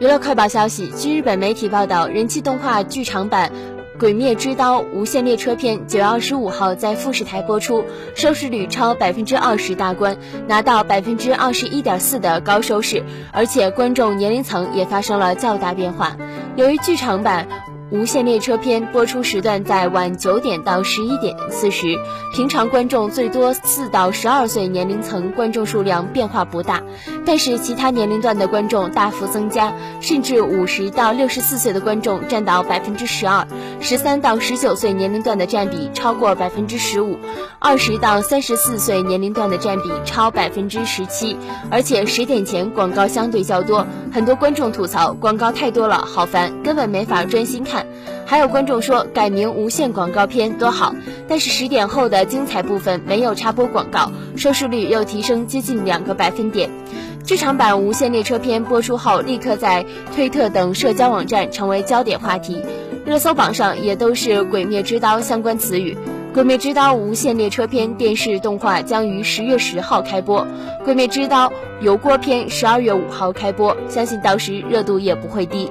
娱乐快报消息：据日本媒体报道，人气动画剧场版《鬼灭之刀：无限列车篇》九月二十五号在富士台播出，收视率超百分之二十大关，拿到百分之二十一点四的高收视，而且观众年龄层也发生了较大变化。由于剧场版。无限列车篇播出时段在晚九点到十一点四十，平常观众最多四到十二岁年龄层观众数量变化不大，但是其他年龄段的观众大幅增加，甚至五十到六十四岁的观众占到百分之十二，十三到十九岁年龄段的占比超过百分之十五，二十到三十四岁年龄段的占比超百分之十七，而且十点前广告相对较多，很多观众吐槽广告太多了，好烦，根本没法专心看。还有观众说改名无限广告片多好，但是十点后的精彩部分没有插播广告，收视率又提升接近两个百分点。剧场版无限列车篇播出后，立刻在推特等社交网站成为焦点话题，热搜榜上也都是《鬼灭之刀》相关词语。《鬼灭之刀：无限列车篇》电视动画将于十月十号开播，《鬼灭之刀：油锅篇》十二月五号开播，相信到时热度也不会低。